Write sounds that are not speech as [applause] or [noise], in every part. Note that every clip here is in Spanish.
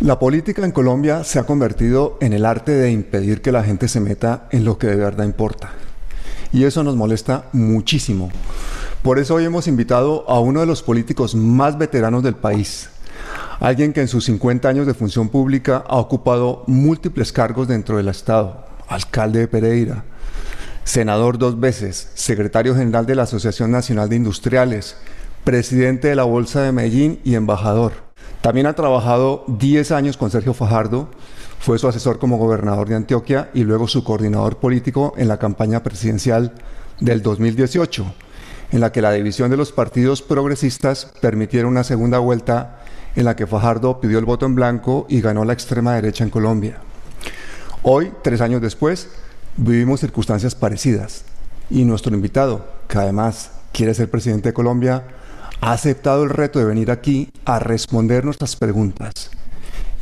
La política en Colombia se ha convertido en el arte de impedir que la gente se meta en lo que de verdad importa. Y eso nos molesta muchísimo. Por eso hoy hemos invitado a uno de los políticos más veteranos del país, alguien que en sus 50 años de función pública ha ocupado múltiples cargos dentro del Estado, alcalde de Pereira, senador dos veces, secretario general de la Asociación Nacional de Industriales, presidente de la Bolsa de Medellín y embajador. También ha trabajado 10 años con Sergio Fajardo, fue su asesor como gobernador de Antioquia y luego su coordinador político en la campaña presidencial del 2018, en la que la división de los partidos progresistas permitieron una segunda vuelta en la que Fajardo pidió el voto en blanco y ganó la extrema derecha en Colombia. Hoy, tres años después, vivimos circunstancias parecidas y nuestro invitado, que además quiere ser presidente de Colombia, ha aceptado el reto de venir aquí a responder nuestras preguntas.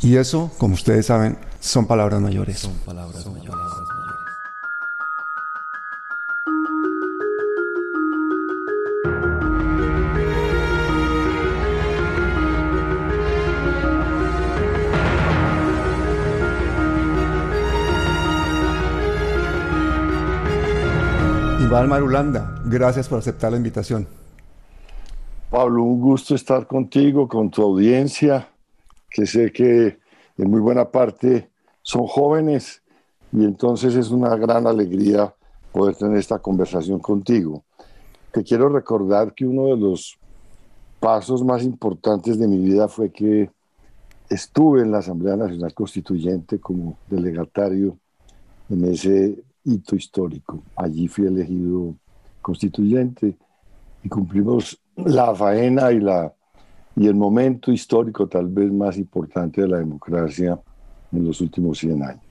Y eso, como ustedes saben, son palabras mayores. Son palabras mayores. Iván Marulanda, gracias por aceptar la invitación. Pablo, un gusto estar contigo, con tu audiencia, que sé que en muy buena parte son jóvenes y entonces es una gran alegría poder tener esta conversación contigo. Te quiero recordar que uno de los pasos más importantes de mi vida fue que estuve en la Asamblea Nacional Constituyente como delegatario en ese hito histórico. Allí fui elegido constituyente y cumplimos la faena y, la, y el momento histórico tal vez más importante de la democracia en los últimos 100 años.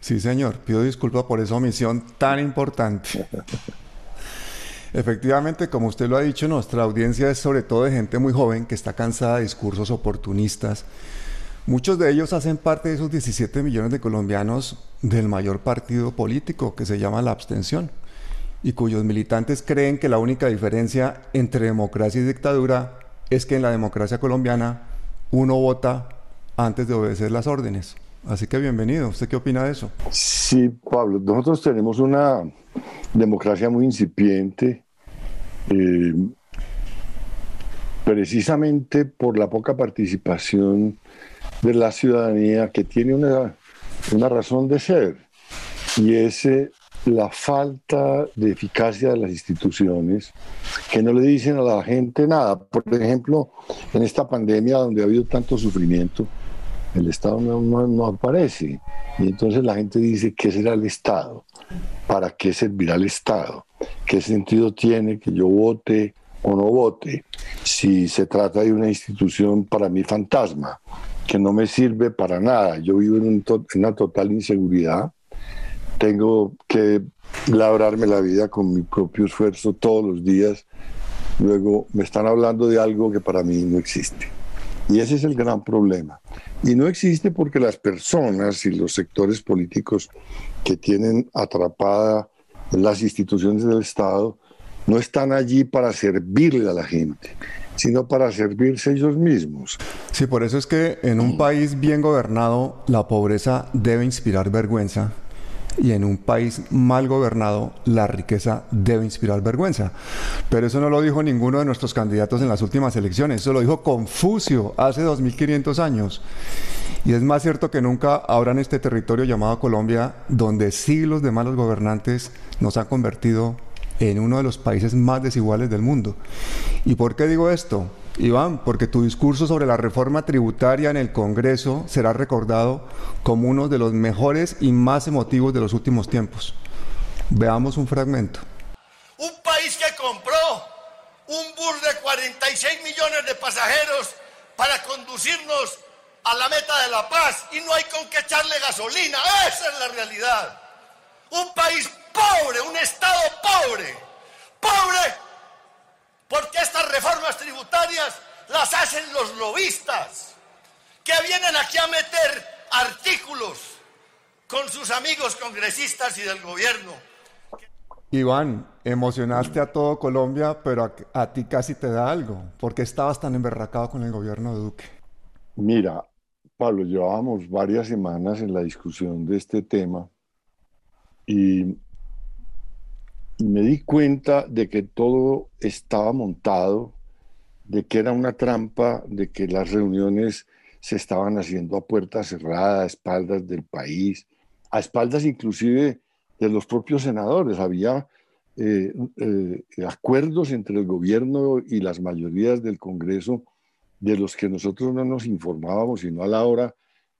Sí, señor. Pido disculpas por esa omisión tan importante. [laughs] Efectivamente, como usted lo ha dicho, nuestra audiencia es sobre todo de gente muy joven que está cansada de discursos oportunistas. Muchos de ellos hacen parte de esos 17 millones de colombianos del mayor partido político que se llama la abstención y cuyos militantes creen que la única diferencia entre democracia y dictadura es que en la democracia colombiana uno vota antes de obedecer las órdenes. Así que bienvenido. ¿Usted qué opina de eso? Sí, Pablo. Nosotros tenemos una democracia muy incipiente, eh, precisamente por la poca participación de la ciudadanía que tiene una, una razón de ser. Y ese la falta de eficacia de las instituciones que no le dicen a la gente nada. Por ejemplo, en esta pandemia donde ha habido tanto sufrimiento, el Estado no, aparece. Y entonces la gente dice, ¿qué será el Estado? ¿Para qué servirá el Estado? ¿Qué sentido tiene que yo vote o no vote si se trata de una institución para mí fantasma, que no me sirve para nada? Yo vivo en una total inseguridad tengo que labrarme la vida con mi propio esfuerzo todos los días. Luego me están hablando de algo que para mí no existe. Y ese es el gran problema. Y no existe porque las personas y los sectores políticos que tienen atrapada las instituciones del Estado no están allí para servirle a la gente, sino para servirse ellos mismos. Sí, por eso es que en un país bien gobernado la pobreza debe inspirar vergüenza y en un país mal gobernado la riqueza debe inspirar vergüenza. Pero eso no lo dijo ninguno de nuestros candidatos en las últimas elecciones, eso lo dijo Confucio hace 2500 años. Y es más cierto que nunca ahora en este territorio llamado Colombia, donde siglos de malos gobernantes nos han convertido en uno de los países más desiguales del mundo. ¿Y por qué digo esto? Iván, porque tu discurso sobre la reforma tributaria en el Congreso será recordado como uno de los mejores y más emotivos de los últimos tiempos. Veamos un fragmento. Un país que compró un bus de 46 millones de pasajeros para conducirnos a la meta de la paz y no hay con qué echarle gasolina. Esa es la realidad. Un país pobre, un Estado pobre. Pobre porque estas reformas tributarias las hacen los lobistas, que vienen aquí a meter artículos con sus amigos congresistas y del gobierno. Iván, emocionaste a todo Colombia, pero a, ti casi te da algo. ¿Por qué estabas tan emberracado con el gobierno de Duque? Mira, Pablo, llevábamos varias semanas en la discusión de este tema y, me di cuenta de que todo estaba montado, de que era una trampa, de que las reuniones se estaban haciendo a puerta cerrada, a espaldas del país, a espaldas inclusive de los propios senadores. Había eh, eh, acuerdos entre el gobierno y las mayorías del Congreso de los que nosotros no nos informábamos, sino a la hora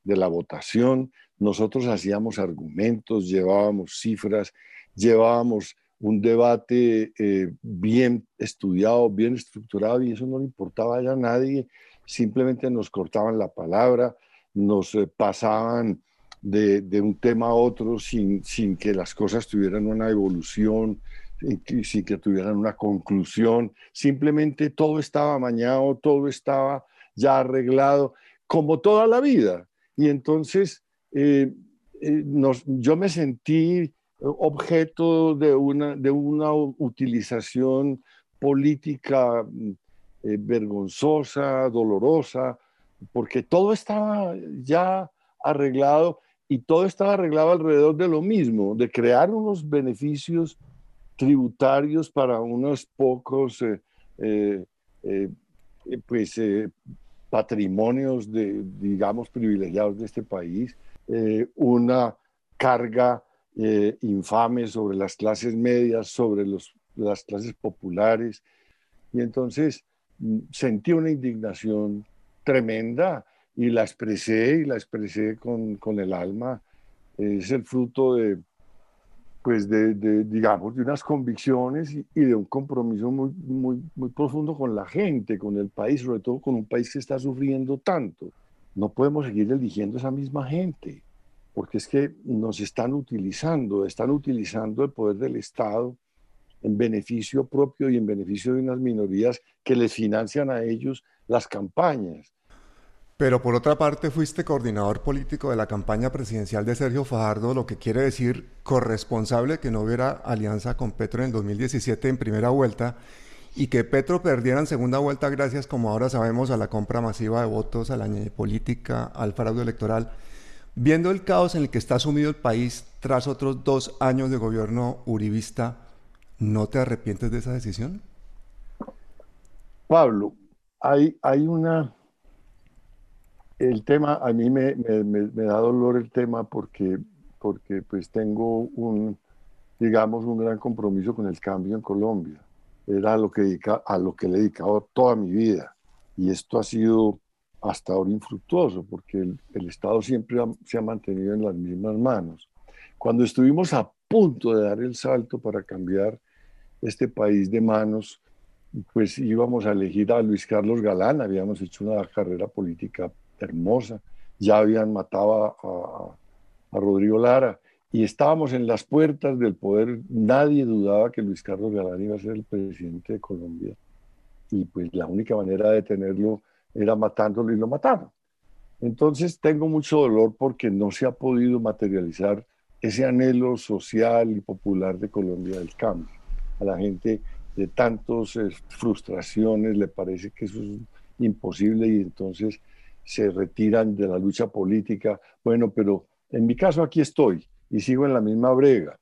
de la votación. Nosotros hacíamos argumentos, llevábamos cifras, llevábamos un debate eh, bien estudiado, bien estructurado, y eso no le importaba ya a nadie. Simplemente nos cortaban la palabra, nos eh, pasaban de, un tema a otro sin, sin que las cosas tuvieran una evolución, sin que tuvieran una conclusión, simplemente todo estaba amañado, todo estaba ya arreglado, como toda la vida. Y entonces eh, yo me sentí objeto de una, de una utilización política eh, vergonzosa, dolorosa, porque todo estaba ya arreglado y todo estaba arreglado alrededor de lo mismo, de crear unos beneficios tributarios para unos pocos eh, eh, pues, patrimonios, de, digamos, privilegiados de este país, una carga infame sobre las clases medias, sobre las clases populares. Y entonces mm, sentí una indignación tremenda y la expresé y la expresé con, el alma. Es el fruto de, pues de, digamos, de unas convicciones y, de un compromiso muy, muy, muy profundo con la gente, con el país, sobre todo con un país que está sufriendo tanto. No podemos seguir eligiendo esa misma gente, porque es que nos están utilizando, están utilizando el poder del Estado en beneficio propio y en beneficio de unas minorías que les financian a ellos las campañas. Pero por otra parte fuiste coordinador político de la campaña presidencial de Sergio Fajardo, lo que quiere decir corresponsable que no hubiera alianza con Petro en 2017 en primera vuelta y que Petro perdiera en segunda vuelta gracias, como ahora sabemos, a la compra masiva de votos, a la política, al fraude electoral. Viendo el caos en el que está sumido el país tras otros dos años de gobierno uribista, ¿no te arrepientes de esa decisión? Pablo, hay, hay una el tema, a mí me, da dolor el tema porque, porque pues tengo un, digamos, un gran compromiso con el cambio en Colombia. Era lo que a lo que le he dedicado toda mi vida. Y esto ha sido hasta ahora infructuoso porque el, el Estado siempre se ha mantenido en las mismas manos. Cuando estuvimos a punto de dar el salto para cambiar este país de manos, pues íbamos a elegir a Luis Carlos Galán, habíamos hecho una carrera política hermosa. Ya habían matado a, Rodrigo Lara y estábamos en las puertas del poder. Nadie dudaba que Luis Carlos Galán iba a ser el presidente de Colombia. Y pues la única manera de detenerlo era matándolo y lo mataron. Entonces tengo mucho dolor porque no se ha podido materializar ese anhelo social y popular de Colombia del cambio. A la gente de tantas eh, frustraciones le parece que eso es imposible y entonces se retiran de la lucha política. Bueno, pero en mi caso aquí estoy y sigo en la misma brega.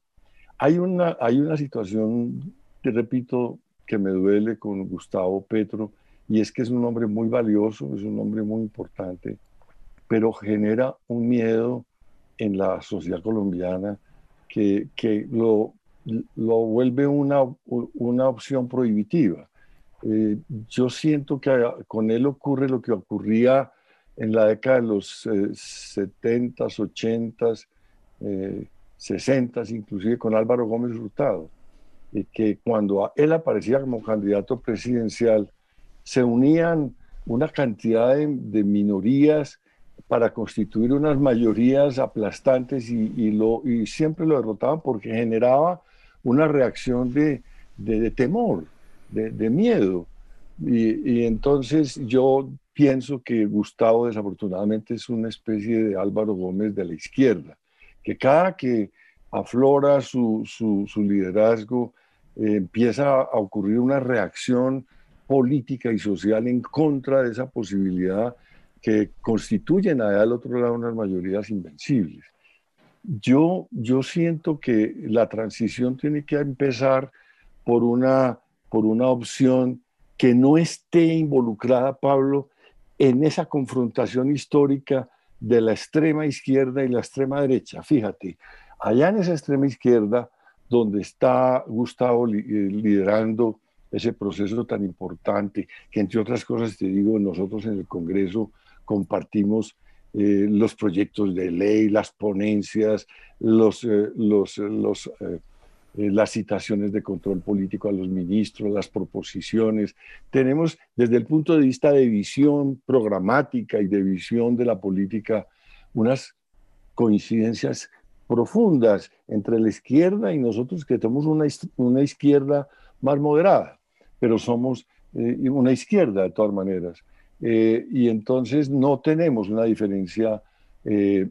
Hay una, hay una situación, te repito, que me duele con Gustavo Petro, y es que es un hombre muy valioso, es un hombre muy importante, pero genera un miedo en la sociedad colombiana que, que lo, lo vuelve una, una opción prohibitiva. Eh, yo siento que con él ocurre lo que ocurría en la década de los 70, 80, 60, inclusive con Álvaro Gómez Hurtado, y que cuando él aparecía como candidato presidencial, se unían una cantidad de, minorías para constituir unas mayorías aplastantes y, lo, y siempre lo derrotaban porque generaba una reacción de, temor, de, miedo. Y, y, entonces yo pienso que Gustavo desafortunadamente es una especie de Álvaro Gómez de la izquierda, que cada que aflora su, su, liderazgo eh, empieza a ocurrir una reacción política y social en contra de esa posibilidad que constituyen allá al otro lado unas mayorías invencibles. Yo, yo siento que la transición tiene que empezar por una, por una opción que no esté involucrada, Pablo, en esa confrontación histórica de la extrema izquierda y la extrema derecha. Fíjate, allá en esa extrema izquierda, donde está Gustavo eh, liderando ese proceso tan importante, que entre otras cosas, te digo, nosotros en el Congreso compartimos eh, los proyectos de ley, las ponencias, los, eh, los, los las citaciones de control político a los ministros, las proposiciones. Tenemos desde el punto de vista de visión programática y de visión de la política unas coincidencias profundas entre la izquierda y nosotros que tenemos una, una izquierda más moderada, pero somos eh, una izquierda de todas maneras. Eh, y entonces no tenemos una diferencia eh,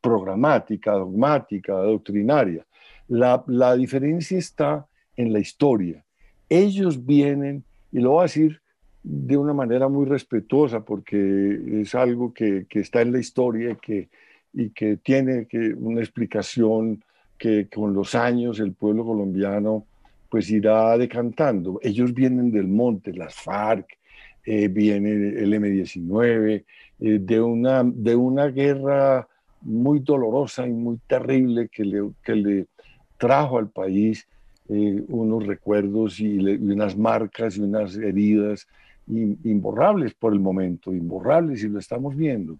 programática, dogmática, doctrinaria. La, la, diferencia está en la historia. Ellos vienen, y lo voy a decir de una manera muy respetuosa, porque es algo que, que está en la historia y que y que tiene que una explicación que con los años el pueblo colombiano pues irá decantando. Ellos vienen del monte, las FARC, eh, viene el M-19, eh, de, una, de una guerra muy dolorosa y muy terrible que le, que le trajo al país eh, unos recuerdos y, unas marcas y unas heridas imborrables por el momento, imborrables y lo estamos viendo.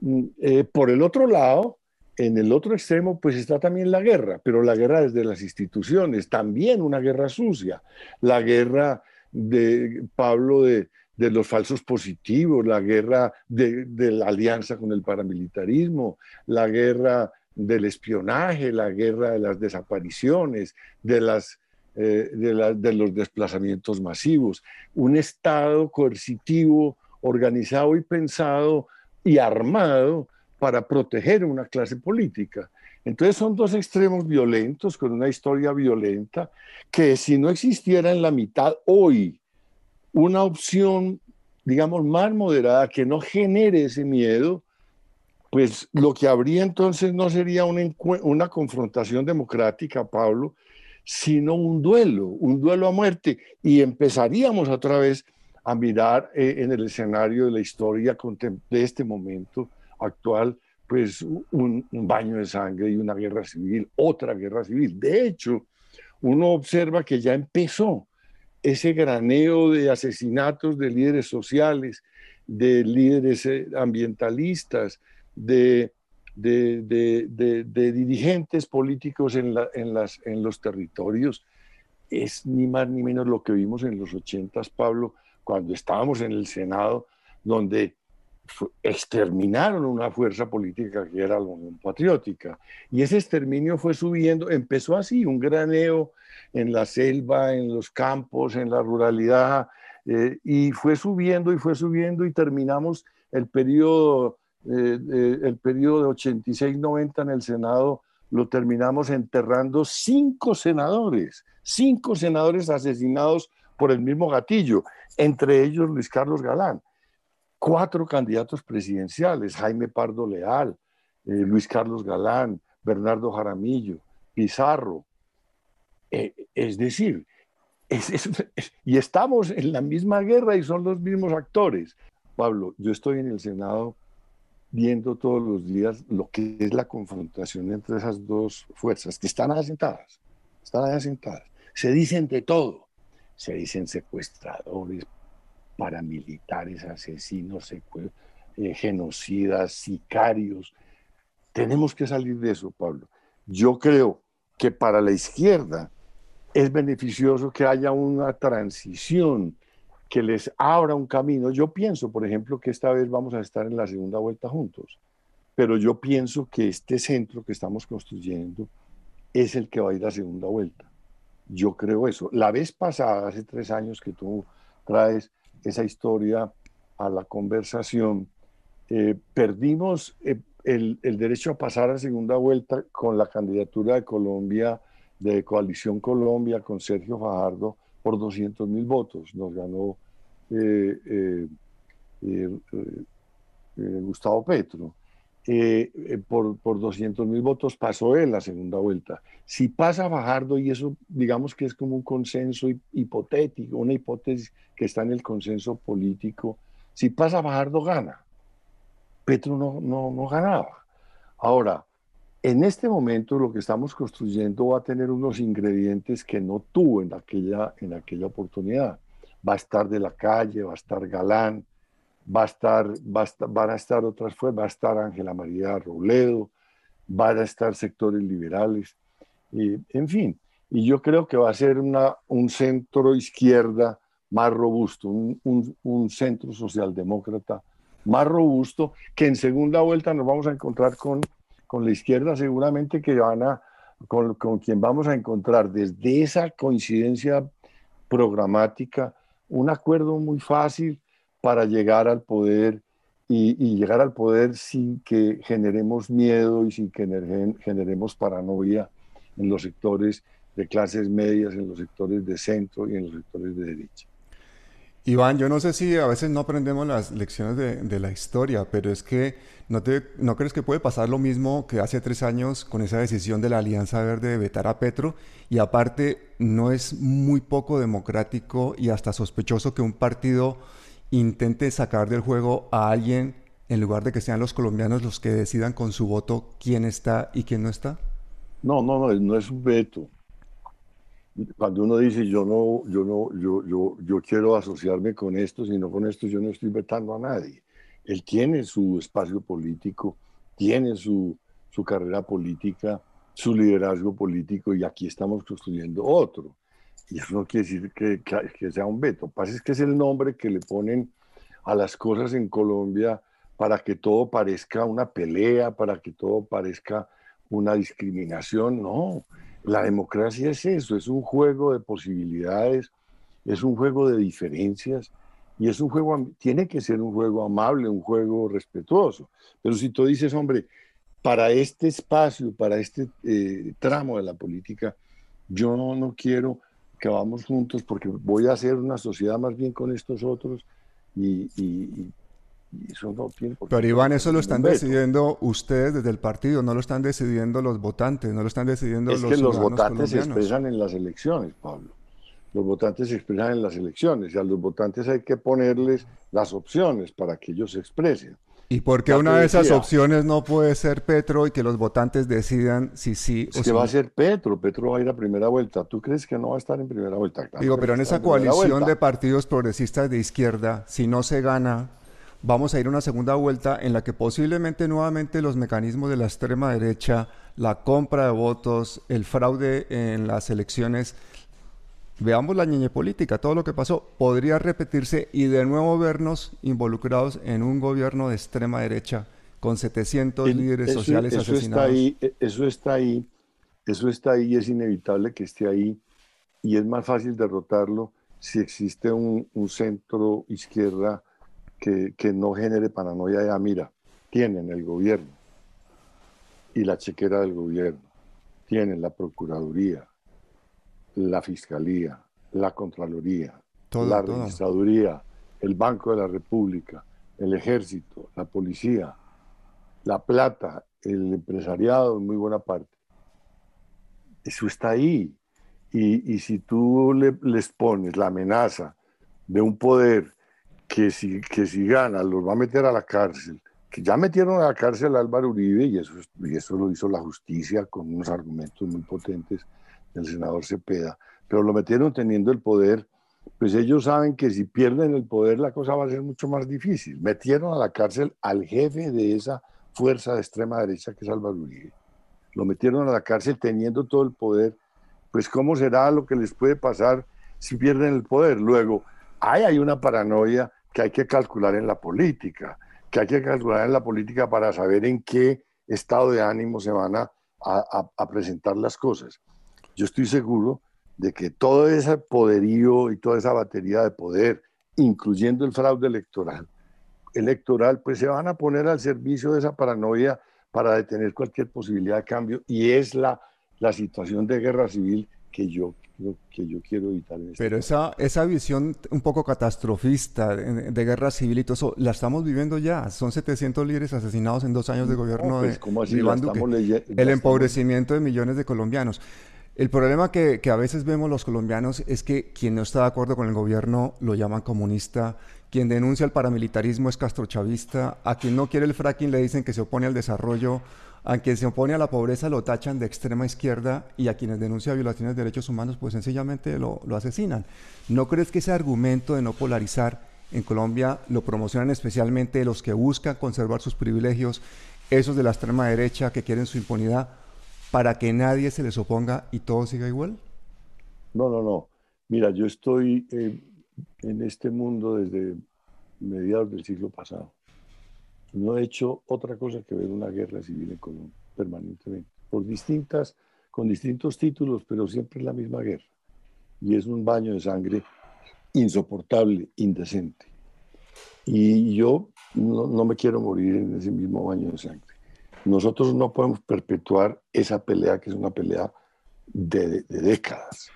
Mm, eh, por el otro lado, en el otro extremo, pues está también la guerra, pero la guerra desde las instituciones, también una guerra sucia, la guerra de Pablo de, los falsos positivos, la guerra de, la alianza con el paramilitarismo, la guerra del espionaje, la guerra de las desapariciones, de, las, eh, de los desplazamientos masivos, un Estado coercitivo, organizado y pensado y armado para proteger una clase política. Entonces son dos extremos violentos con una historia violenta que si no existiera en la mitad hoy una opción, digamos, más moderada que no genere ese miedo, pues lo que habría entonces no sería una, una confrontación democrática, Pablo, sino un duelo, un duelo a muerte. Y empezaríamos otra vez a mirar eh, en el escenario de la historia de este momento actual, pues un, baño de sangre y una guerra civil, otra guerra civil. De hecho, uno observa que ya empezó ese graneo de asesinatos de líderes sociales, de líderes eh, ambientalistas, de, de, de, de dirigentes políticos en, la, en, las, en los territorios. Es ni más ni menos lo que vimos en los ochentas, Pablo, cuando estábamos en el Senado, donde exterminaron una fuerza política que era la Unión Patriótica. Y ese exterminio fue subiendo, empezó así, un graneo en la selva, en los campos, en la ruralidad, eh, y fue subiendo y fue subiendo y terminamos el periodo, eh, el periodo de 86-90 en el Senado, lo terminamos enterrando cinco senadores, cinco senadores asesinados por el mismo gatillo, entre ellos Luis Carlos Galán. Cuatro candidatos presidenciales, Jaime Pardo Leal, eh, Luis Carlos Galán, Bernardo Jaramillo, Pizarro. Eh, es decir, y estamos en la misma guerra y son los mismos actores. Pablo, yo estoy en el Senado viendo todos los días lo que es la confrontación entre esas dos fuerzas que están asentadas, están asentadas. Se dicen de todo, se dicen secuestradores, paramilitares, asesinos, eh, genocidas, sicarios. Tenemos que salir de eso, Pablo. Yo creo que para la izquierda es beneficioso que haya una transición que les abra un camino. Yo pienso, por ejemplo, que esta vez vamos a estar en la segunda vuelta juntos, pero yo pienso que este centro que estamos construyendo es el que va a ir a segunda vuelta. Yo creo eso. La vez pasada, hace tres años que tú traes esa historia a la conversación, eh, perdimos eh, el, derecho a pasar a segunda vuelta con la candidatura de Colombia, de Coalición Colombia, con Sergio Fajardo, por 200 mil votos. Nos ganó eh, Gustavo Petro. Por, por 200 mil votos pasó él la segunda vuelta. Si pasa Fajardo, y eso digamos que es como un consenso hipotético, una hipótesis que está en el consenso político, si pasa Fajardo gana. Petro no, no, no ganaba. Ahora, en este momento lo que estamos construyendo va a tener unos ingredientes que no tuvo en aquella, en aquella oportunidad. Va a estar de la calle, va a estar Galán, va a estar, va van a estar otras fuerzas, va a estar Ángela María Robledo, van a estar sectores liberales, y, en fin. Y yo creo que va a ser una, un centro izquierda más robusto, un, un, un centro socialdemócrata más robusto, que en segunda vuelta nos vamos a encontrar con, con la izquierda seguramente que van a, con, con quien vamos a encontrar desde esa coincidencia programática un acuerdo muy fácil para llegar al poder y, llegar al poder sin que generemos miedo y sin que generemos paranoia en los sectores de clases medias, en los sectores de centro y en los sectores de derecha. Iván, yo no sé si a veces no aprendemos las lecciones de, la historia, pero es que ¿no, te, ¿no crees que puede pasar lo mismo que hace tres años con esa decisión de la Alianza Verde de vetar a Petro? Y aparte, ¿no es muy poco democrático y hasta sospechoso que un partido intente sacar del juego a alguien en lugar de que sean los colombianos los que decidan con su voto quién está y quién no está? No, no, no, no es un veto cuando uno dice yo no, yo no, yo, yo, yo quiero asociarme con esto, sino con esto yo no estoy vetando a nadie. Él tiene su espacio político, tiene su, su carrera política, su liderazgo político y aquí estamos construyendo otro. Y eso no quiere decir que, que, sea un veto. Pasa es que es el nombre que le ponen a las cosas en Colombia para que todo parezca una pelea, para que todo parezca una discriminación. No, la democracia es eso, es un juego de posibilidades, es un juego de diferencias y es un juego, tiene que ser un juego amable, un juego respetuoso. Pero si tú dices, hombre, para este espacio, para este eh, tramo de la política, yo no, quiero que vamos juntos porque voy a hacer una sociedad más bien con estos otros y, pero Iván, eso lo están decidiendo ustedes desde el partido, no lo están decidiendo los votantes, no lo están decidiendo es los que los votantes se expresan en las elecciones, Pablo. Los votantes se expresan en las elecciones y a los votantes hay que ponerles las opciones para que ellos se expresen. ¿Y por qué una de esas opciones no puede ser Petro y que los votantes decidan si sí o si que va a ser Petro, Petro va a ir a primera vuelta. ¿Tú crees que no va a estar en primera vuelta? Digo, pero en esa coalición de partidos progresistas de izquierda, si no se gana, vamos a ir a una segunda vuelta en la que posiblemente nuevamente los mecanismos de la extrema derecha, la compra de votos, el fraude en las elecciones, veamos la ñeñe política, todo lo que pasó, podría repetirse y de nuevo vernos involucrados en un gobierno de extrema derecha con 700 líderes sociales asesinados. Está ahí, e, eso está ahí, eso está ahí, es inevitable que esté ahí y es más fácil derrotarlo si existe un, un centro izquierda que, no genere paranoia ya mira, tienen el gobierno y la chequera del gobierno, tienen la Procuraduría, la Fiscalía, la Contraloría, la Registraduría, el Banco de la República, el Ejército, la Policía, la Plata, el empresariado en muy buena parte. Eso está ahí. Y, si tú les pones la amenaza de un poder que si, que si gana los va a meter a la cárcel, que ya metieron a la cárcel a Álvaro Uribe y eso, y eso lo hizo la justicia con unos argumentos muy potentes del senador Cepeda, pero lo metieron teniendo el poder, pues ellos saben que si pierden el poder la cosa va a ser mucho más difícil. Metieron a la cárcel al jefe de esa fuerza de extrema derecha que es Álvaro Uribe. Lo metieron a la cárcel teniendo todo el poder, pues cómo será lo que les puede pasar si pierden el poder. Luego, ahí hay una paranoia que hay que calcular en la política, que hay que calcular en la política para saber en qué estado de ánimo se van a, presentar las cosas. Yo estoy seguro de que todo ese poderío y toda esa batería de poder, incluyendo el fraude electoral, electoral, pues se van a poner al servicio de esa paranoia para detener cualquier posibilidad de cambio y es la, la situación de guerra civil que yo, que yo quiero evitar. En este Pero esa, esa visión un poco catastrofista de, guerra civil y todo eso, la estamos viviendo ya. Son 700 líderes asesinados en dos años de gobierno pues, de El empobrecimiento de millones de colombianos. El problema que, a veces vemos los colombianos es que quien no está de acuerdo con el gobierno lo llaman comunista, quien denuncia el paramilitarismo es castrochavista, a quien no quiere el fracking le dicen que se opone al desarrollo, a quien se opone a la pobreza lo tachan de extrema izquierda y a quienes denuncian violaciones de derechos humanos pues sencillamente lo, lo asesinan. ¿No crees que ese argumento de no polarizar en Colombia lo promocionan especialmente los que buscan conservar sus privilegios, esos de la extrema derecha que quieren su impunidad? Para que nadie se les oponga y todo siga igual? No, no, no. Mira, yo estoy en este mundo desde mediados del siglo pasado. No he hecho otra cosa que ver una guerra civil en Colombia permanentemente, por distintas, con distintos títulos, pero siempre la misma guerra. Y es un baño de sangre insoportable, indecente. Y yo no me quiero morir en ese mismo baño de sangre. Nosotros no podemos perpetuar esa pelea que es una pelea de, décadas.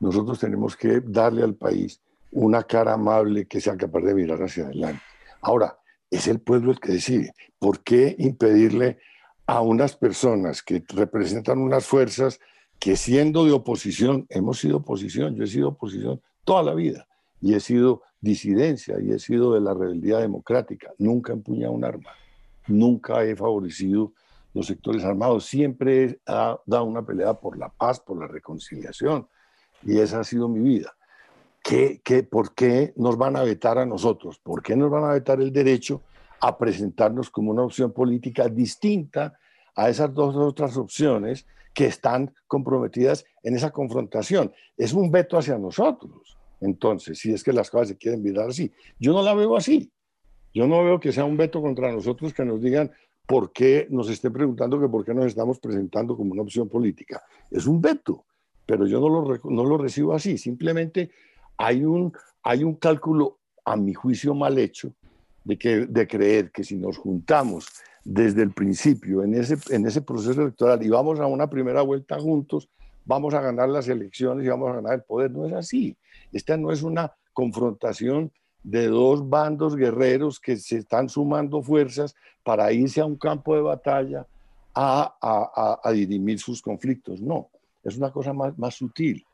Nosotros tenemos que darle al país una cara amable que sea capaz de mirar hacia adelante. Ahora, es el pueblo el que decide. ¿Por qué impedirle a unas personas que representan unas fuerzas que siendo de oposición, hemos sido oposición, yo he sido oposición toda la vida y he sido disidencia y he sido de la rebeldía democrática, nunca empuñado un arma nunca he favorecido los sectores armados, siempre he dado una pelea por la paz, por la reconciliación, y esa ha sido mi vida. ¿Qué, qué, por qué nos van a vetar a nosotros? ¿Por qué nos van a vetar el derecho a presentarnos como una opción política distinta a esas dos otras opciones que están comprometidas en esa confrontación? Es un veto hacia nosotros. Entonces, si es que las cosas se quieren mirar así, yo no la veo así. Yo no veo que sea un veto contra nosotros que nos digan por qué nos estén preguntando que por qué nos estamos presentando como una opción política. Es un veto, pero yo no lo, no lo recibo así. Simplemente hay un, hay un cálculo, a mi juicio, mal hecho de, que, de creer que si nos juntamos desde el principio en ese, en ese proceso electoral y vamos a una primera vuelta juntos, vamos a ganar las elecciones y vamos a ganar el poder. No es así. Esta no es una confrontación de dos bandos guerreros que se están sumando fuerzas para irse a un campo de batalla a, a, dirimir sus conflictos. No, es una cosa más, más sutil.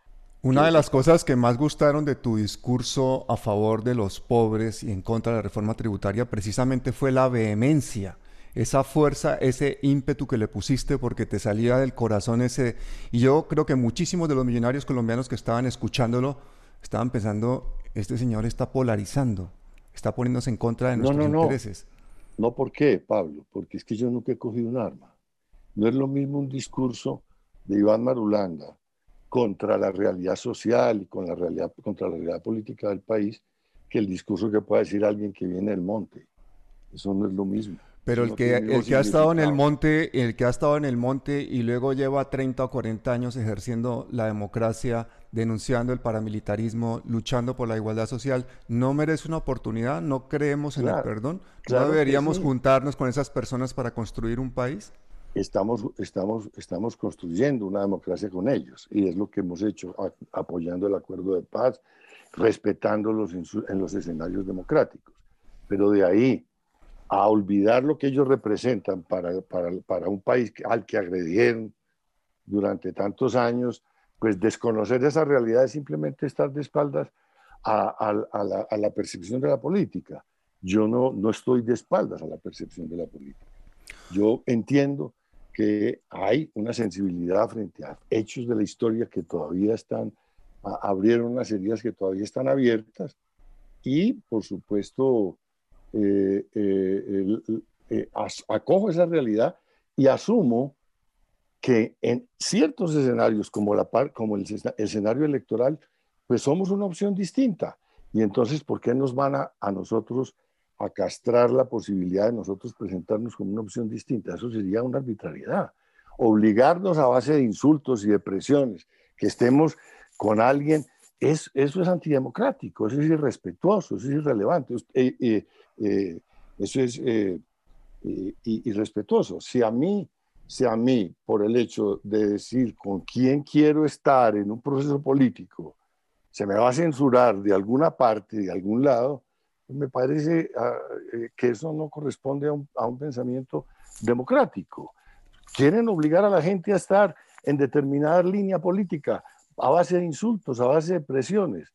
Una de las cosas que más gustaron de tu discurso a favor de los pobres y en contra de la reforma tributaria precisamente fue la vehemencia, esa fuerza, ese ímpetu que le pusiste porque te salía del corazón ese... Y yo creo que muchísimos de los millonarios colombianos que estaban escuchándolo estaban pensando este señor está polarizando, está poniéndose en contra de nuestros no, intereses. No, ¿por qué, Pablo? Porque es que yo nunca he cogido un arma. No es lo mismo un discurso de Iván Marulanda contra la realidad social y con la realidad, contra la realidad política del país que el discurso que pueda decir alguien que viene del monte. Eso no es lo mismo. Pero el que, el que ha estado en el monte, el que ha estado en el monte y luego lleva 30 o 40 años ejerciendo la democracia, denunciando el paramilitarismo, luchando por la igualdad social, no merece una oportunidad, no creemos en el perdón, no deberíamos juntarnos con esas personas para construir un país. Estamos, estamos, estamos construyendo una democracia con ellos y es lo que hemos hecho apoyando el acuerdo de paz, respetándolos en, en los escenarios democráticos. Pero de ahí a olvidar lo que ellos representan para, para, para un país al que agredieron durante tantos años, pues desconocer esa realidad es simplemente estar de espaldas a, a, la, a, la, percepción de la política. Yo no, no estoy de espaldas a la percepción de la política. Yo entiendo que hay una sensibilidad frente a hechos de la historia que todavía están, abrieron unas heridas que todavía están abiertas y, por supuesto, eh, eh, eh, acojo esa realidad y asumo que en ciertos escenarios como, la como el, escenario electoral, pues somos una opción distinta. Y entonces, ¿por qué nos van a, a nosotros a castrar la posibilidad de nosotros presentarnos como una opción distinta? Eso sería una arbitrariedad. Obligarnos a base de insultos y de presiones, que estemos con alguien es, eso es antidemocrático, eso es irrespetuoso, eso es irrelevante, eh, eh, eso es eh, irrespetuoso. Si a mí si a mí, por el hecho de decir con quién quiero estar en un proceso político, se me va a censurar de alguna parte, de algún lado, pues me parece ah, eh, que eso no corresponde a un pensamiento democrático. Quieren obligar a la gente a estar en determinada línea política a base de insultos, a base de presiones.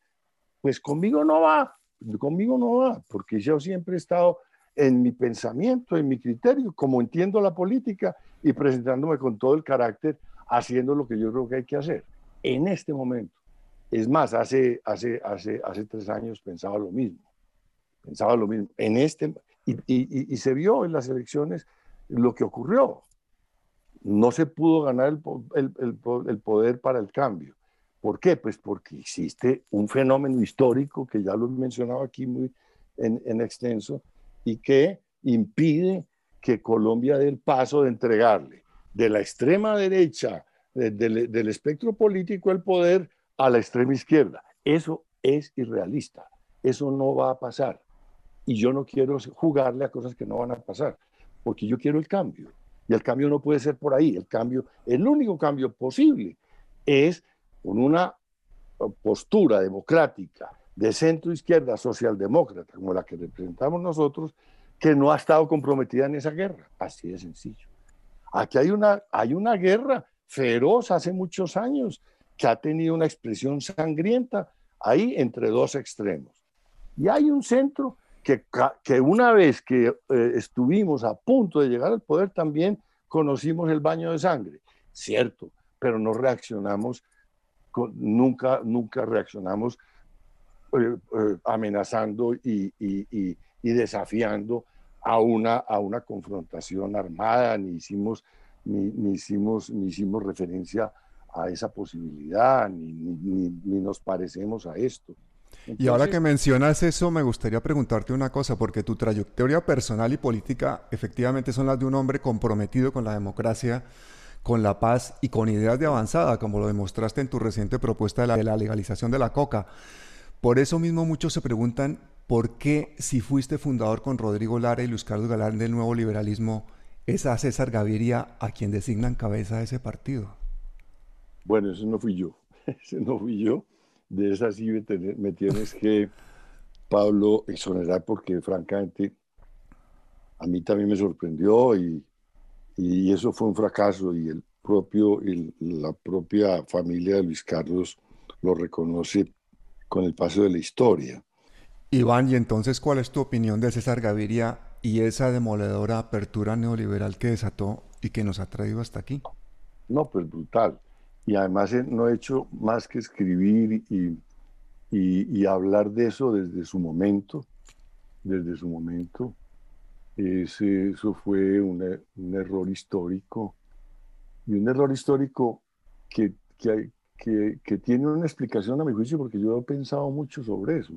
Pues conmigo no va, conmigo no va, porque yo siempre he estado en mi pensamiento, en mi criterio, como entiendo la política y presentándome con todo el carácter, haciendo lo que yo creo que hay que hacer. En este momento. Es más, hace, hace, hace, hace tres años pensaba lo mismo. Pensaba lo mismo. En este, y, y, y se vio en las elecciones lo que ocurrió. No se pudo ganar el, el, el, el poder para el cambio. ¿Por qué? Pues porque existe un fenómeno histórico que ya lo he mencionado aquí muy en, en extenso, y que impide que Colombia dé el paso de entregarle de la extrema derecha del espectro político el poder a la extrema izquierda. Eso es irrealista. Eso no va a pasar. Y yo no quiero jugarle a cosas que no van a pasar, porque yo quiero el cambio. Y el cambio no puede ser por ahí. El cambio, el único cambio posible es con una postura democrática de centro izquierda socialdemócrata, como la que representamos nosotros, que no ha estado comprometida en esa guerra. Así de sencillo. Aquí hay una, hay una guerra feroz hace muchos años que ha tenido una expresión sangrienta ahí entre dos extremos. Y hay un centro que, que una vez que eh, estuvimos a punto de llegar al poder también conocimos el baño de sangre, cierto, pero no reaccionamos, nunca, nunca reaccionamos eh, eh, amenazando y, desafiando a una, a una confrontación armada, ni hicimos, ni, hicimos, ni hicimos referencia a esa posibilidad, ni, ni nos parecemos a esto. y ahora que mencionas eso, me gustaría preguntarte una cosa, porque tu trayectoria personal y política efectivamente son las de un hombre comprometido con la democracia, con la paz y con ideas de avanzada, como lo demostraste en tu reciente propuesta de la legalización de la coca. Por eso mismo muchos se preguntan por qué si fuiste fundador con Rodrigo Lara y Luis Carlos Galán del Nuevo Liberalismo, es a César Gaviria a quien designan cabeza de ese partido. Bueno, eso no fui yo, [laughs] ese no fui yo. De esa sí me tienes que, Pablo, exonerar porque francamente a mí también me sorprendió y, y eso fue un fracaso y el propio, la propia familia de Luis Carlos lo reconoce con el paso de la historia. Iván, y entonces, ¿cuál es tu opinión de César Gaviria y esa demoledora apertura neoliberal que desató y que nos ha traído hasta aquí? No, pues brutal. Y además eh, no he hecho más que escribir y, y, hablar de eso desde su momento, desde su momento. Eso fue un, un, error histórico y un error histórico que, que, tiene una explicación a mi juicio porque yo he pensado mucho sobre eso.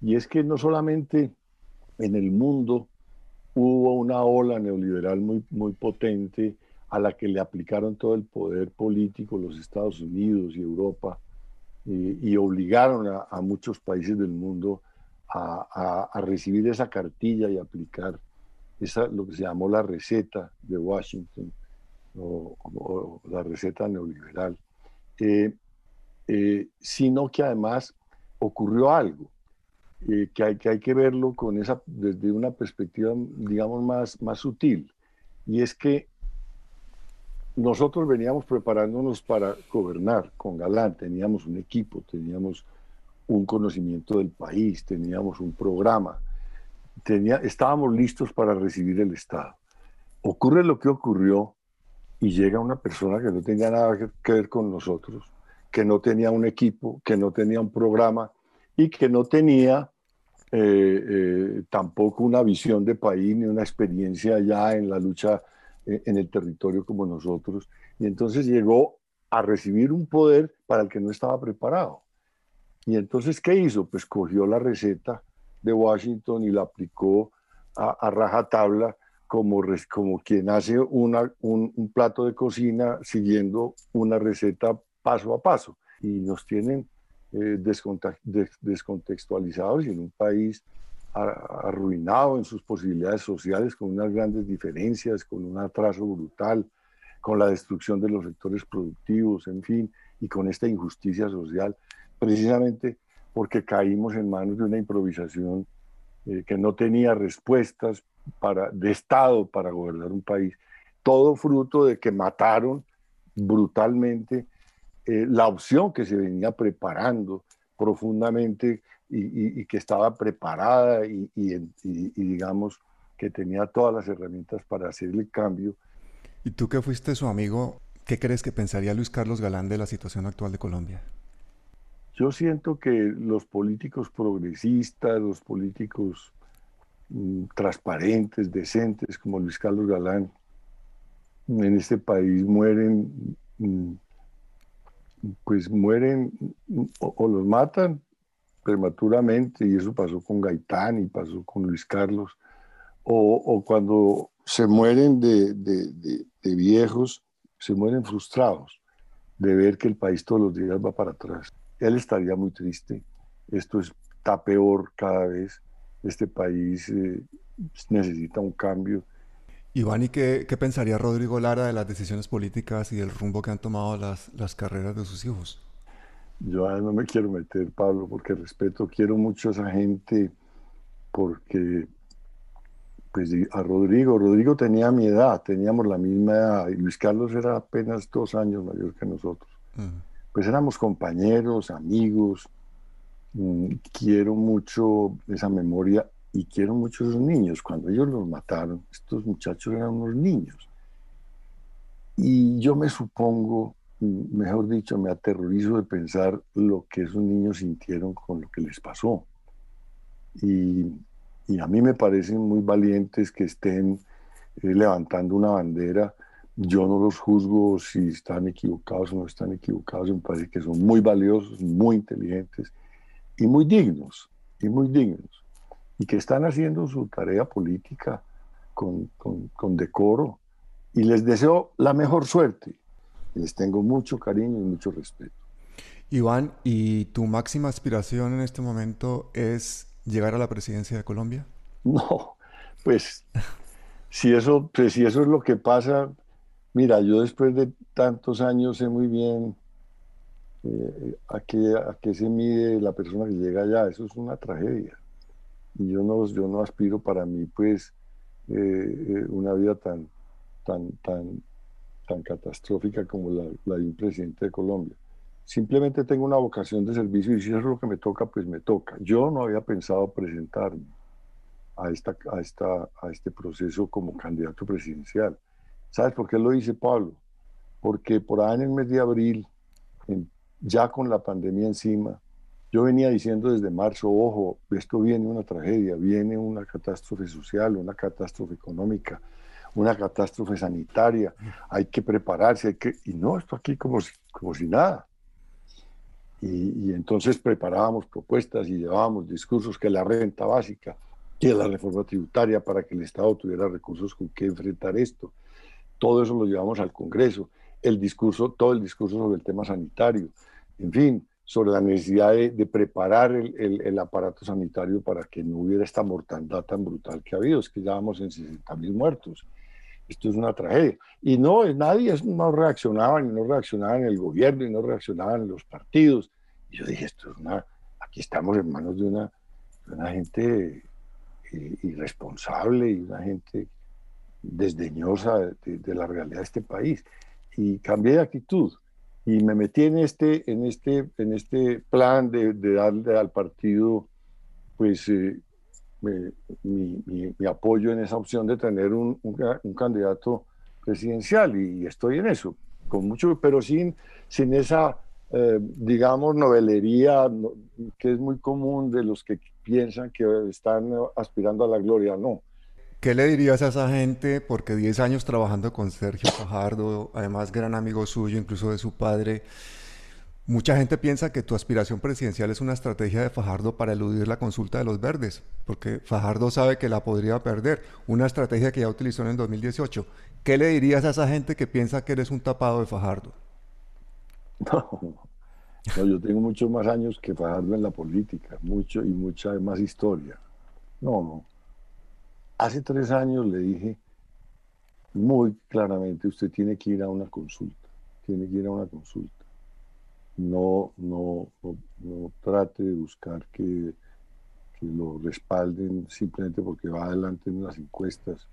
Y es que no solamente en el mundo hubo una ola neoliberal muy, muy potente a la que le aplicaron todo el poder político los Estados Unidos y Europa y, obligaron a, muchos países del mundo a, recibir esa cartilla y aplicar esa, lo que se llamó la receta de Washington o la receta neoliberal. Eh, sino que además ocurrió algo eh, que, hay, que hay que verlo con esa, desde una perspectiva, digamos, más, más sutil. Y es que nosotros veníamos preparándonos para gobernar con Galán, teníamos un equipo, teníamos un conocimiento del país, teníamos un programa, tenía, estábamos listos para recibir el Estado. Ocurre lo que ocurrió y llega una persona que no tenía nada que ver con nosotros, que no tenía un equipo, que no tenía un programa y que no tenía eh, eh, tampoco una visión de país ni una experiencia ya en la lucha eh, en el territorio como nosotros. Y entonces llegó a recibir un poder para el que no estaba preparado. Y entonces, ¿qué hizo? Pues cogió la receta de Washington y la aplicó a, a rajatabla como, como quien hace una, un, plato de cocina siguiendo una receta paso a paso. Y nos tienen eh, descontextualizados y en un país arruinado en sus posibilidades sociales con unas grandes diferencias, con un atraso brutal, con la destrucción de los sectores productivos, en fin, y con esta injusticia social, precisamente porque caímos en manos de una improvisación eh, que no tenía respuestas para, de Estado para gobernar un país. Todo fruto de que mataron brutalmente eh, la opción que se venía preparando profundamente y, que estaba preparada y, digamos que tenía todas las herramientas para hacer el cambio. ¿Y tú que fuiste su amigo, qué crees que pensaría Luis Carlos Galán de la situación actual de Colombia? Yo siento que los políticos progresistas, los políticos mm, transparentes, decentes, como Luis Carlos Galán, en este país mueren, mm, pues mueren o los matan prematuramente, y eso pasó con Gaitán y pasó con Luis Carlos, o, cuando se mueren de, viejos, se mueren frustrados de ver que el país todos los días va para atrás. Él estaría muy triste. Esto está peor cada vez. Este país eh, necesita un cambio. Iván, ¿y qué, pensaría Rodrigo Lara de las decisiones políticas y del rumbo que han tomado las, las carreras de sus hijos? Yo no me quiero meter, Pablo, porque respeto, quiero mucho a esa gente, porque pues a Rodrigo, Rodrigo tenía mi edad, teníamos la misma edad, y Luis Carlos era apenas dos años mayor que nosotros. Pues éramos compañeros, amigos, mm, quiero mucho esa memoria y quiero mucho esos niños. Cuando ellos los mataron, estos muchachos eran unos niños. Y yo me supongo mejor dicho, me aterrorizo de pensar lo que esos niños sintieron con lo que les pasó. Y, a mí me parecen muy valientes que estén eh, levantando una bandera. Yo no los juzgo si están equivocados o no están equivocados, me parece que son muy valiosos, muy inteligentes y muy dignos, y muy dignos. Y que están haciendo su tarea política con, con decoro. Y les deseo la mejor suerte les tengo mucho cariño y mucho respeto. Iván, ¿y tu máxima aspiración en este momento es llegar a la presidencia de Colombia? No, pues si eso, pues, si eso es lo que pasa, mira, yo después de tantos años sé muy bien eh, a, qué, a qué se mide la persona que llega allá, eso es una tragedia. Y yo no, yo no aspiro para mí, pues, eh, eh, una vida tan, tan, tan, tan catastrófica como la, de un presidente de Colombia. Simplemente tengo una vocación de servicio y si eso es lo que me toca, pues me toca. Yo no había pensado presentarme a, esta, a, esta, a este proceso como candidato presidencial. ¿Sabes por qué lo dice Pablo? Porque por ahí en el mes de abril, ya con la pandemia encima, yo venía diciendo desde marzo, ojo, esto viene una tragedia, viene una catástrofe social, una catástrofe económica, una catástrofe sanitaria, hay que prepararse, y no, esto aquí como si, como si nada. Y, entonces preparábamos propuestas y llevábamos discursos que la renta básica, que la reforma tributaria para que el Estado tuviera recursos con que enfrentar esto. Todo eso lo llevamos al Congreso. El discurso, todo el discurso sobre el tema sanitario. En fin, sobre la necesidad de, preparar el, el, aparato sanitario para que no hubiera esta mortandad tan brutal que ha habido. Es que ya vamos en 60 mil muertos esto es una tragedia. Y no, nadie no reaccionaba, ni no reaccionaba en el gobierno, y no reaccionaban los partidos. Y yo dije, esto es una, aquí estamos en manos de una, una gente eh, irresponsable y una gente desdeñosa de, la realidad de este país. Y cambié de actitud y me metí en este, en este, en este plan de, darle al partido pues eh, mi, apoyo en esa opción de tener un, un, candidato presidencial y, estoy en eso, con mucho, pero sin, sin esa, eh, digamos, novelería que es muy común de los que piensan que están aspirando a la gloria, no. ¿Qué le dirías a esa gente? Porque 10 años trabajando con Sergio Fajardo, además gran amigo suyo, incluso de su padre, Mucha gente piensa que tu aspiración presidencial es una estrategia de Fajardo para eludir la consulta de los verdes, porque Fajardo sabe que la podría perder, una estrategia que ya utilizó en el 2018. ¿Qué le dirías a esa gente que piensa que eres un tapado de Fajardo? [laughs] No, yo tengo muchos más años que Fajardo en la política, mucho y mucha más historia. No, no. Hace tres años le dije muy claramente, usted tiene que ir a una consulta, tiene que ir a una consulta. No, no, no, trate de buscar que, que lo respalden simplemente porque va adelante en las encuestas.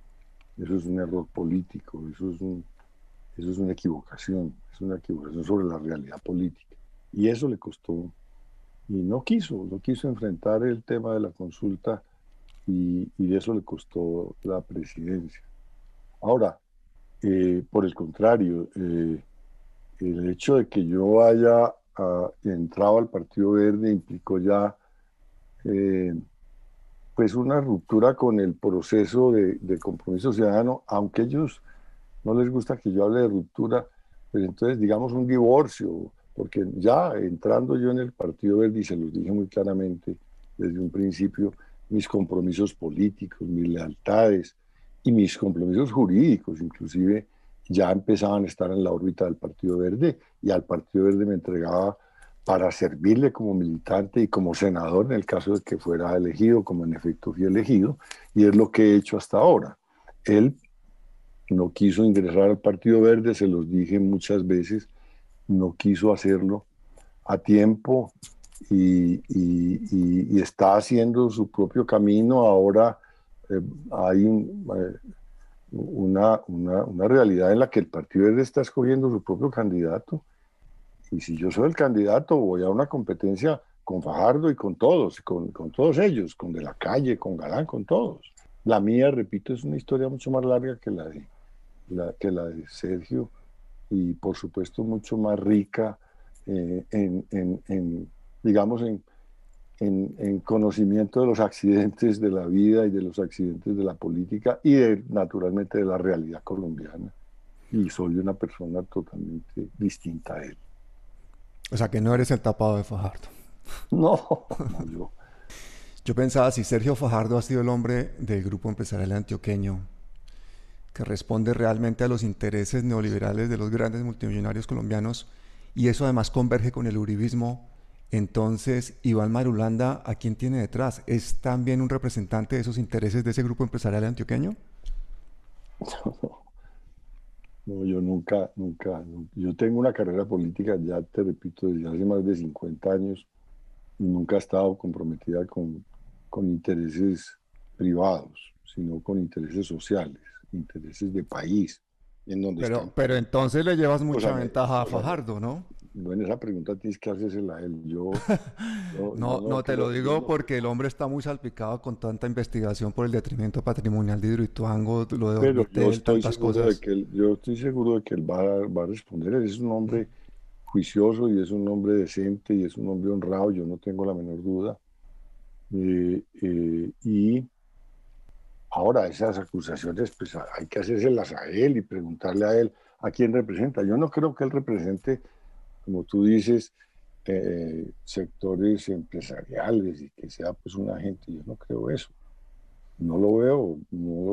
Eso es un error político, eso es, un, eso es una equivocación, es una equivocación sobre la realidad política. Y eso le costó, y no quiso, no quiso enfrentar el tema de la consulta y, y eso le costó la presidencia. Ahora, eh, por el contrario, eh, el hecho de que yo haya ah, entrado al Partido Verde implicó ya eh, pues una ruptura con el proceso de, compromiso ciudadano, aunque ellos no les gusta que yo hable de ruptura, pues entonces digamos un divorcio, porque ya entrando yo en el Partido Verde, y se los dije muy claramente desde un principio, mis compromisos políticos, mis lealtades y mis compromisos jurídicos, inclusive, ya empezaban a estar en la órbita del Partido Verde y al Partido Verde me entregaba para servirle como militante y como senador en el caso de que fuera elegido, como en efecto fui elegido, y es lo que he hecho hasta ahora. Él no quiso ingresar al Partido Verde, se los dije muchas veces, no quiso hacerlo a tiempo y, está haciendo su propio camino. Ahora eh, hay eh, una, una, una realidad en la que el Partido Verde está escogiendo su propio candidato y si yo soy el candidato, voy a una competencia con Fajardo y con todos, con, con todos ellos, con De la Calle, con Galán, con todos. La mía, repito, es una historia mucho más larga que la de, la, que la de Sergio y por supuesto mucho más rica eh, en, en, en, digamos, en, en, conocimiento de los accidentes de la vida y de los accidentes de la política y de, naturalmente de la realidad colombiana. Y soy una persona totalmente distinta a él. O sea, que no eres el tapado de Fajardo. [laughs] No, yo. Yo pensaba si Sergio Fajardo ha sido el hombre del grupo empresarial antioqueño que responde realmente a los intereses neoliberales de los grandes multimillonarios colombianos y eso además converge con el uribismo, entonces Iván Marulanda, ¿a quién tiene detrás? ¿Es también un representante de esos intereses de ese grupo empresarial antioqueño? [laughs] No, yo nunca, nunca, yo tengo una carrera política, ya te repito, desde hace más de 50 años y nunca he estado comprometida con, con intereses privados, sino con intereses sociales, intereses de país. En donde pero, pero entonces le llevas mucha ventaja a Fajardo, ¿no? Bueno, esa pregunta tienes que hacérsela a él. Yo, [laughs] no, no, te lo digo porque el hombre está muy salpicado con tanta investigación por el detrimento patrimonial de Hidroituango, lo de Pero yo estoy tantas cosas. De que él, yo estoy seguro de que él va, va, a responder. Él es un hombre juicioso y es un hombre decente y es un hombre honrado, yo no tengo la menor duda. Eh, eh, y ahora esas acusaciones, pues hay que hacérselas a él y preguntarle a él a quién representa. Yo no creo que él represente como tú dices, eh, sectores empresariales y que sea pues una gente, yo no creo eso. No lo veo.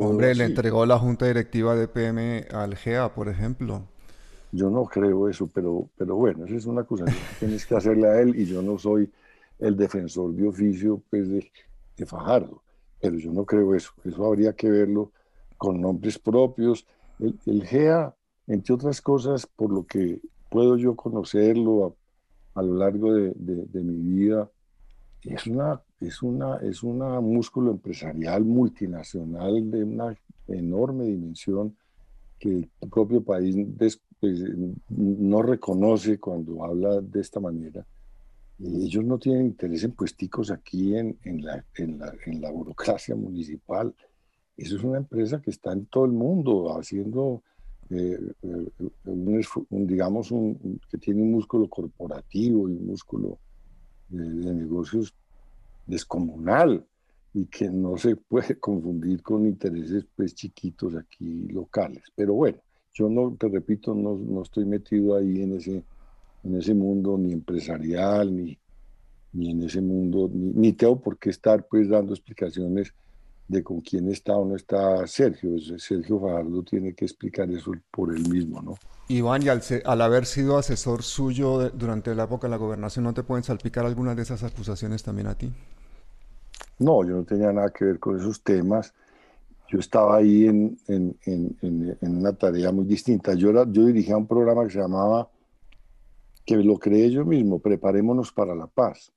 Hombre, le entregó la junta directiva de PM al GEA, por ejemplo. Yo no creo eso, pero, pero bueno, esa es una acusación que tienes que hacerle a él y yo no soy el defensor de oficio pues, de, de Fajardo, pero yo no creo eso. Eso habría que verlo con nombres propios. El, el GEA, entre otras cosas, por lo que puedo yo conocerlo a, lo largo de, mi vida. Es una, es, una, es una músculo empresarial multinacional de una enorme dimensión que el propio país pues, no reconoce cuando habla de esta manera. Ellos no tienen interés en puesticos aquí en, en, la, en, la, en la burocracia municipal. Eso es una empresa que está en todo el mundo haciendo eh, eh, un, digamos, un, que tiene un músculo corporativo y un músculo de, negocios descomunal y que no se puede [laughs] confundir con intereses pues chiquitos aquí locales. Pero bueno, yo no, te repito, no, no estoy metido ahí en ese, en ese mundo ni empresarial, ni, ni en ese mundo, ni, ni tengo por qué estar pues dando explicaciones de con quién está o no está Sergio. Sergio Fajardo tiene que explicar eso por él mismo, ¿no? Iván, y al, haber sido asesor suyo durante la época de la gobernación, ¿no te pueden salpicar algunas de esas acusaciones también a ti? No, yo no tenía nada que ver con esos temas. Yo estaba ahí en, en, en, en una tarea muy distinta. Yo, era, yo dirigía un programa que se llamaba, que lo creé yo mismo, Preparémonos para la Paz.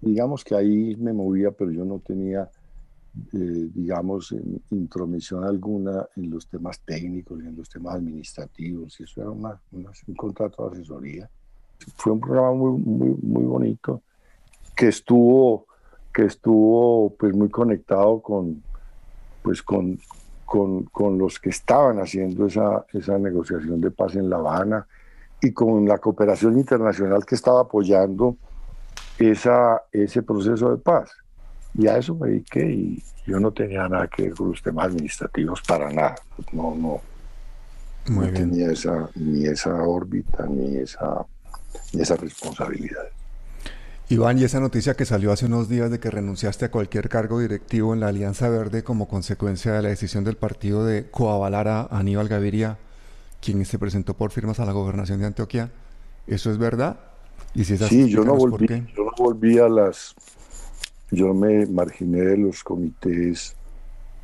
Digamos que ahí me movía, pero yo no tenía, eh, digamos, intromisión alguna en los temas técnicos y en los temas administrativos. Y eso era una, un contrato de asesoría. Fue un programa muy, muy, muy bonito que estuvo, que estuvo pues, muy conectado con, pues, con, con, con los que estaban haciendo esa, esa negociación de paz en La Habana y con la cooperación internacional que estaba apoyando esa, ese proceso de paz. Y a eso me dediqué y yo no tenía nada que ver con los temas administrativos para nada. No, no, no tenía esa, ni esa órbita ni esa, ni esa responsabilidad. Iván, y esa noticia que salió hace unos días de que renunciaste a cualquier cargo directivo en la Alianza Verde como consecuencia de la decisión del partido de coavalar a Aníbal Gaviria, quien se presentó por firmas a la gobernación de Antioquia, ¿eso es verdad? Y si es así, sí, yo no, volví, yo no volví a las... Yo me marginé de los comités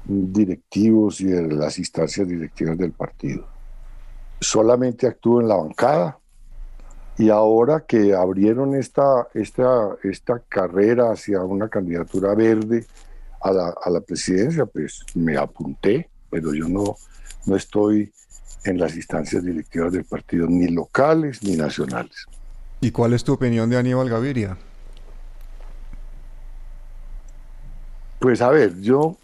directivos y de las instancias directivas del partido. Solamente actúo en la bancada y ahora que abrieron esta, esta, esta carrera hacia una candidatura verde a la, a la presidencia, pues me apunté, pero yo no, no estoy en las instancias directivas del partido, ni locales ni nacionales. ¿Y cuál es tu opinión de Aníbal Gaviria? Pues a ver, yo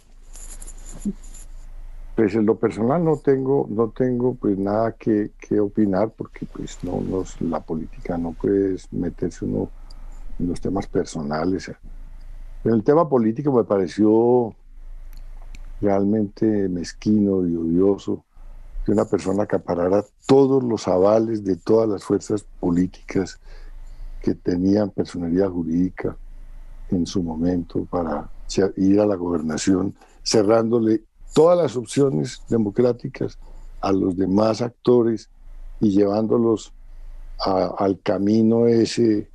pues en lo personal no tengo, no tengo pues nada que, opinar porque pues no, la política no puede meterse uno en los temas personales. En el tema político me pareció realmente mezquino y odioso que una persona acaparara todos los avales de todas las fuerzas políticas que tenían personalidad jurídica en su momento para ir a la gobernación, cerrándole todas las opciones democráticas a los demás actores y llevándolos al camino ese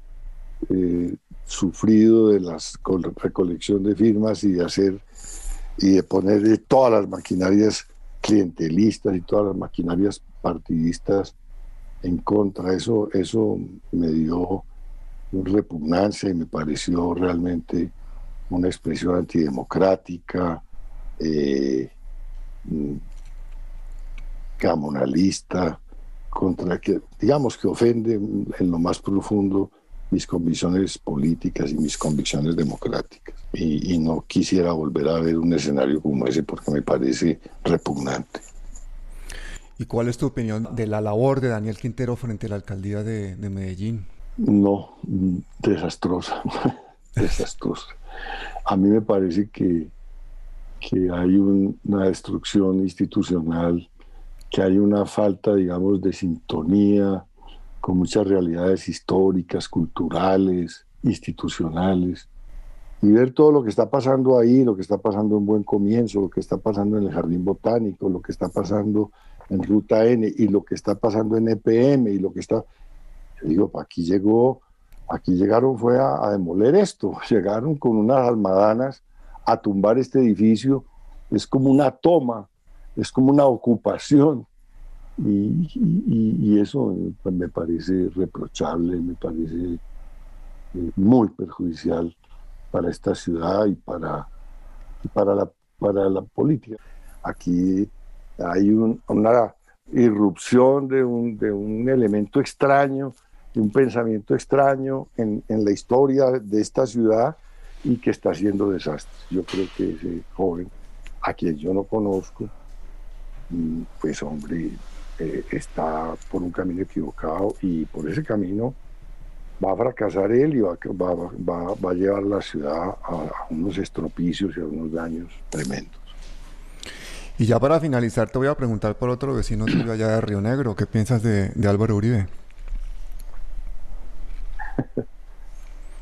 eh, sufrido de la recolección de firmas y de hacer y de poner todas las maquinarias clientelistas y todas las maquinarias partidistas en contra. Eso, eso me dio repugnancia y me pareció realmente una expresión antidemocrática, eh, gamonalista, contra que, digamos que ofende en lo más profundo mis convicciones políticas y mis convicciones democráticas. Y, no quisiera volver a ver un escenario como ese porque me parece repugnante. ¿Y cuál es tu opinión de la labor de Daniel Quintero frente a la alcaldía de Medellín? No, desastrosa, [laughs] desastrosa. A mí me parece que que hay una destrucción institucional, que hay una falta, digamos, de sintonía con muchas realidades históricas, culturales, institucionales. Y ver todo lo que está pasando ahí, lo que está pasando en Buen Comienzo, lo que está pasando en el Jardín Botánico, lo que está pasando en Ruta N y lo que está pasando en EPM y lo que está... Yo digo, aquí llegó, aquí llegaron fue a, a demoler esto, [laughs] llegaron con unas almadanas a tumbar este edificio es como una toma, es como una ocupación. Y, eso pues, me parece reprochable, me parece eh, muy perjudicial para esta ciudad y para, para, la, para la política. Aquí hay una irrupción de un, de un elemento extraño, un pensamiento extraño en, en, la historia de esta ciudad y que está haciendo desastres. Yo creo que ese joven, a quien yo no conozco, mm, pues hombre, eh, está por un camino equivocado y por ese camino va a fracasar él y va, va, va, a llevar la ciudad a, unos estropicios y a unos daños tremendos. Y ya para finalizar, te voy a preguntar por otro vecino tuyo allá de Río Negro. ¿Qué piensas de, de Álvaro Uribe?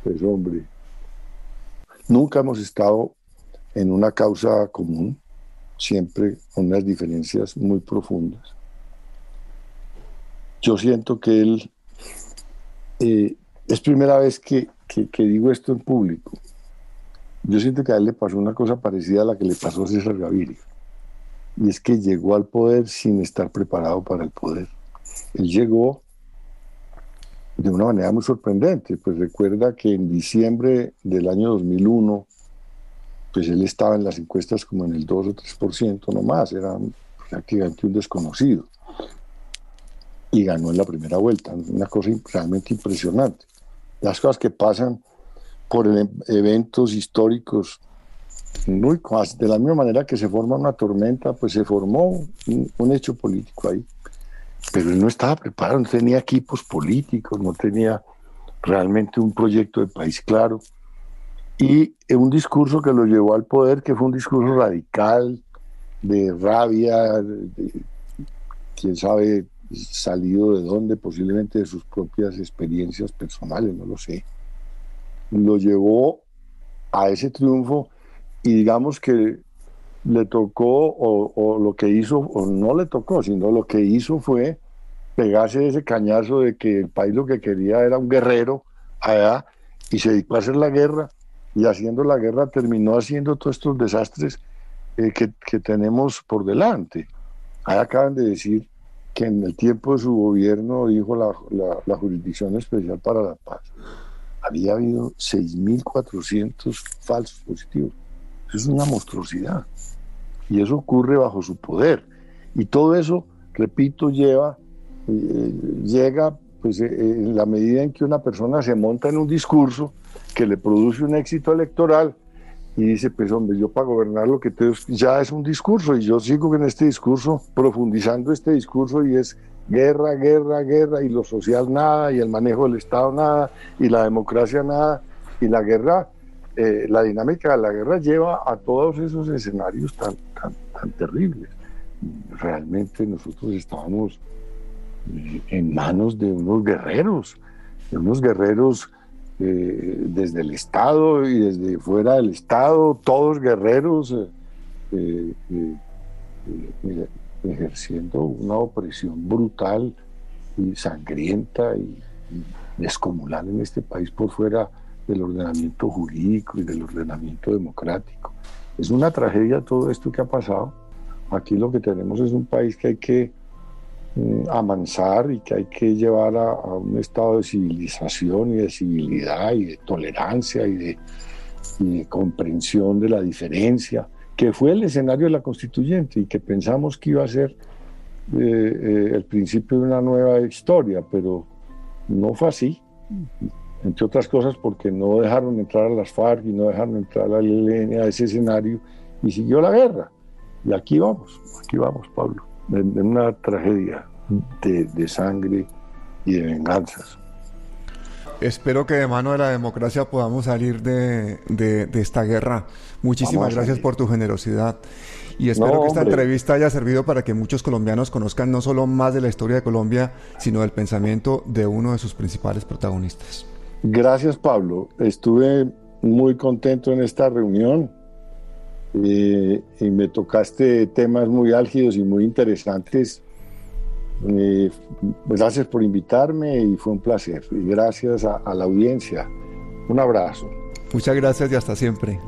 Pues hombre, Nunca hemos estado en una causa común, siempre con unas diferencias muy profundas. Yo siento que él, eh, es primera vez que, digo esto en público, yo siento que a él le pasó una cosa parecida a la que le pasó a César Gaviria. Y es que llegó al poder sin estar preparado para el poder. Él llegó de una manera muy sorprendente. Pues recuerda que en diciembre del año 2001, pues él estaba en las encuestas como en el 2 o 3% nomás, era prácticamente un desconocido. Y ganó en la primera vuelta, una cosa realmente impresionante. Las cosas que pasan por eventos históricos muy de la misma manera que se forma una tormenta, pues se formó un, hecho político ahí. Pero él no estaba preparado, no tenía equipos políticos, no tenía realmente un proyecto de país claro. Y un discurso que lo llevó al poder, que fue un discurso radical, de rabia, quién sabe salido de dónde, posiblemente de sus propias experiencias personales, no lo sé. Lo llevó a ese triunfo y digamos que le tocó o, lo que hizo, o no le tocó, sino lo que hizo fue pegarse ese cañazo de que el país lo que quería era un guerrero allá y se dedicó a hacer la guerra y haciendo la guerra terminó haciendo todos estos desastres eh, que, que, tenemos por delante. Ahí acaban de decir que en el tiempo de su gobierno dijo la, la, Jurisdicción Especial para la Paz, había habido 6.400 falsos positivos. Es una monstruosidad. Y eso ocurre bajo su poder. Y todo eso, repito, lleva, eh, llega pues, eh, en la medida en que una persona se monta en un discurso que le produce un éxito electoral y dice, pues hombre, yo para gobernar lo que tengo ya es un discurso y yo sigo en este discurso, profundizando este discurso y es guerra, guerra, guerra y lo social nada y el manejo del Estado nada y la democracia nada y la guerra eh, la dinámica de la guerra lleva a todos esos escenarios tan, tan, terribles. Realmente nosotros estábamos eh, en manos de unos guerreros, de unos guerreros eh, desde el Estado y desde fuera del Estado, todos guerreros ejerciendo una opresión brutal y sangrienta y descomunal en este país por fuera del ordenamiento jurídico y del ordenamiento democrático. Es una tragedia todo esto que ha pasado. Aquí lo que tenemos es un país que hay que mm, amansar y que hay que llevar a, un estado de civilización y de civilidad y de tolerancia y de, comprensión de la diferencia, que fue el escenario de la constituyente y que pensamos que iba a ser eh, eh, el principio de una nueva historia, pero no fue así entre otras cosas porque no dejaron entrar a las FARC y no dejaron entrar a la ELN a ese escenario y siguió la guerra. Y aquí vamos, aquí vamos, Pablo, en, una tragedia de, sangre y de venganzas. Espero que de mano de la democracia podamos salir de, esta guerra. Muchísimas gracias por tu generosidad. Y espero que esta entrevista haya servido para que muchos colombianos conozcan no solo más de la historia de Colombia, sino del pensamiento de uno de sus principales protagonistas. Gracias, Pablo. Estuve muy contento en esta reunión eh, y me tocaste temas muy álgidos y muy interesantes. Eh, gracias por invitarme y fue un placer. Y gracias a la audiencia. Un abrazo. Muchas gracias y hasta siempre.